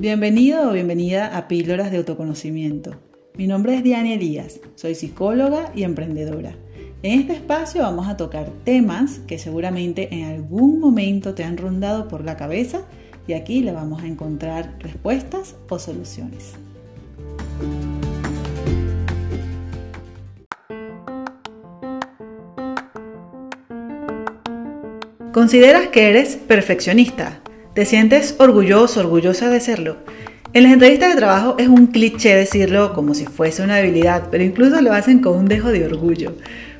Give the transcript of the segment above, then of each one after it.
Bienvenido o bienvenida a Píldoras de Autoconocimiento. Mi nombre es Diana Elías, soy psicóloga y emprendedora. En este espacio vamos a tocar temas que seguramente en algún momento te han rondado por la cabeza y aquí le vamos a encontrar respuestas o soluciones. ¿Consideras que eres perfeccionista? ¿Te sientes orgulloso, orgullosa de serlo? En las entrevistas de trabajo es un cliché decirlo como si fuese una debilidad, pero incluso lo hacen con un dejo de orgullo.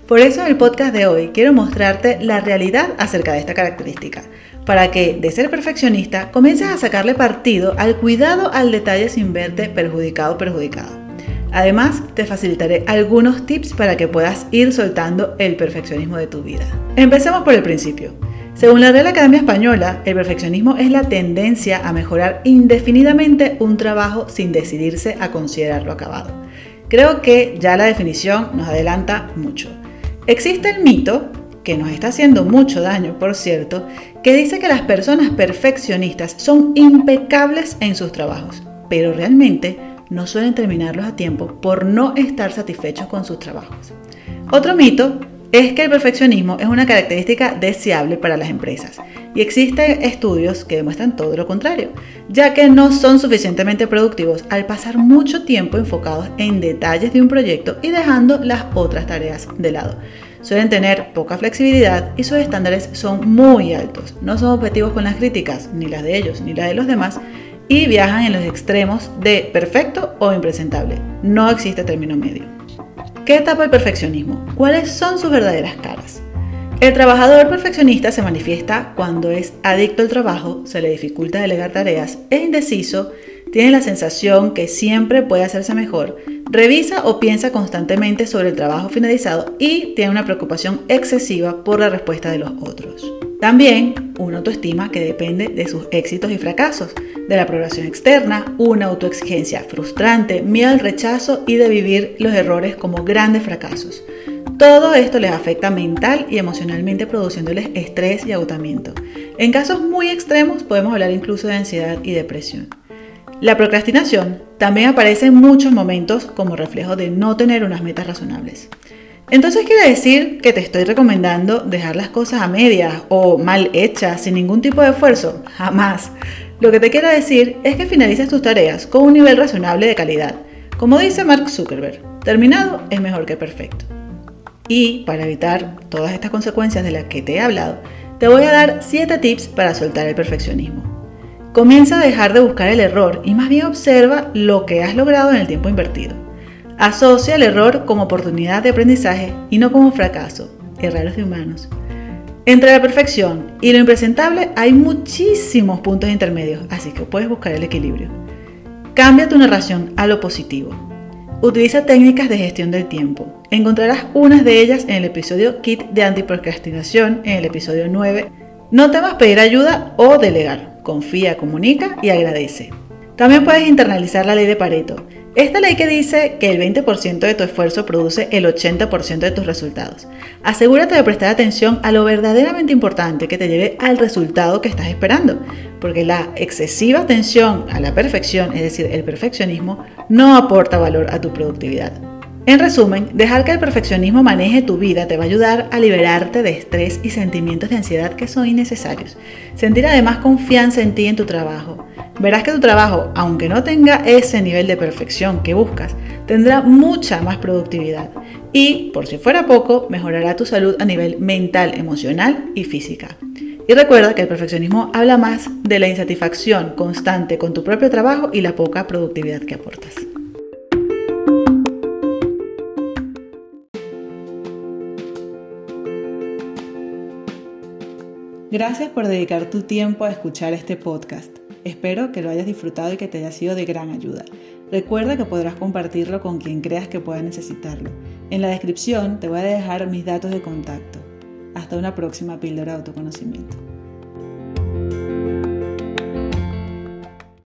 Por eso en el podcast de hoy quiero mostrarte la realidad acerca de esta característica, para que de ser perfeccionista comiences a sacarle partido al cuidado al detalle sin verte perjudicado o perjudicado. Además, te facilitaré algunos tips para que puedas ir soltando el perfeccionismo de tu vida. Empecemos por el principio. Según la Real Academia Española, el perfeccionismo es la tendencia a mejorar indefinidamente un trabajo sin decidirse a considerarlo acabado. Creo que ya la definición nos adelanta mucho. Existe el mito, que nos está haciendo mucho daño, por cierto, que dice que las personas perfeccionistas son impecables en sus trabajos, pero realmente no suelen terminarlos a tiempo por no estar satisfechos con sus trabajos. Otro mito es que el perfeccionismo es una característica deseable para las empresas y existen estudios que demuestran todo lo contrario, ya que no son suficientemente productivos al pasar mucho tiempo enfocados en detalles de un proyecto y dejando las otras tareas de lado. Suelen tener poca flexibilidad y sus estándares son muy altos. No son objetivos con las críticas, ni las de ellos ni las de los demás, y viajan en los extremos de perfecto o impresentable. No existe término medio. ¿Qué etapa el perfeccionismo? ¿Cuáles son sus verdaderas caras? El trabajador perfeccionista se manifiesta cuando es adicto al trabajo, se le dificulta delegar tareas, es indeciso, tiene la sensación que siempre puede hacerse mejor, revisa o piensa constantemente sobre el trabajo finalizado y tiene una preocupación excesiva por la respuesta de los otros. También una autoestima que depende de sus éxitos y fracasos, de la aprobación externa, una autoexigencia frustrante, miedo al rechazo y de vivir los errores como grandes fracasos. Todo esto les afecta mental y emocionalmente produciéndoles estrés y agotamiento. En casos muy extremos podemos hablar incluso de ansiedad y depresión. La procrastinación también aparece en muchos momentos como reflejo de no tener unas metas razonables. Entonces quiere decir que te estoy recomendando dejar las cosas a medias o mal hechas sin ningún tipo de esfuerzo. Jamás. Lo que te quiero decir es que finalices tus tareas con un nivel razonable de calidad. Como dice Mark Zuckerberg, terminado es mejor que perfecto. Y para evitar todas estas consecuencias de las que te he hablado, te voy a dar 7 tips para soltar el perfeccionismo. Comienza a dejar de buscar el error y más bien observa lo que has logrado en el tiempo invertido. Asocia el error como oportunidad de aprendizaje y no como fracaso, errores de humanos. Entre la perfección y lo impresentable hay muchísimos puntos intermedios, así que puedes buscar el equilibrio. Cambia tu narración a lo positivo. Utiliza técnicas de gestión del tiempo. Encontrarás unas de ellas en el episodio Kit de Antiprocrastinación, en el episodio 9. No temas pedir ayuda o delegar. Confía, comunica y agradece. También puedes internalizar la ley de Pareto esta ley que dice que el 20% de tu esfuerzo produce el 80% de tus resultados. Asegúrate de prestar atención a lo verdaderamente importante que te lleve al resultado que estás esperando, porque la excesiva atención a la perfección, es decir, el perfeccionismo, no aporta valor a tu productividad. En resumen, dejar que el perfeccionismo maneje tu vida te va a ayudar a liberarte de estrés y sentimientos de ansiedad que son innecesarios. Sentir además confianza en ti y en tu trabajo. Verás que tu trabajo, aunque no tenga ese nivel de perfección que buscas, tendrá mucha más productividad y, por si fuera poco, mejorará tu salud a nivel mental, emocional y física. Y recuerda que el perfeccionismo habla más de la insatisfacción constante con tu propio trabajo y la poca productividad que aportas. Gracias por dedicar tu tiempo a escuchar este podcast. Espero que lo hayas disfrutado y que te haya sido de gran ayuda. Recuerda que podrás compartirlo con quien creas que pueda necesitarlo. En la descripción te voy a dejar mis datos de contacto. Hasta una próxima píldora de autoconocimiento.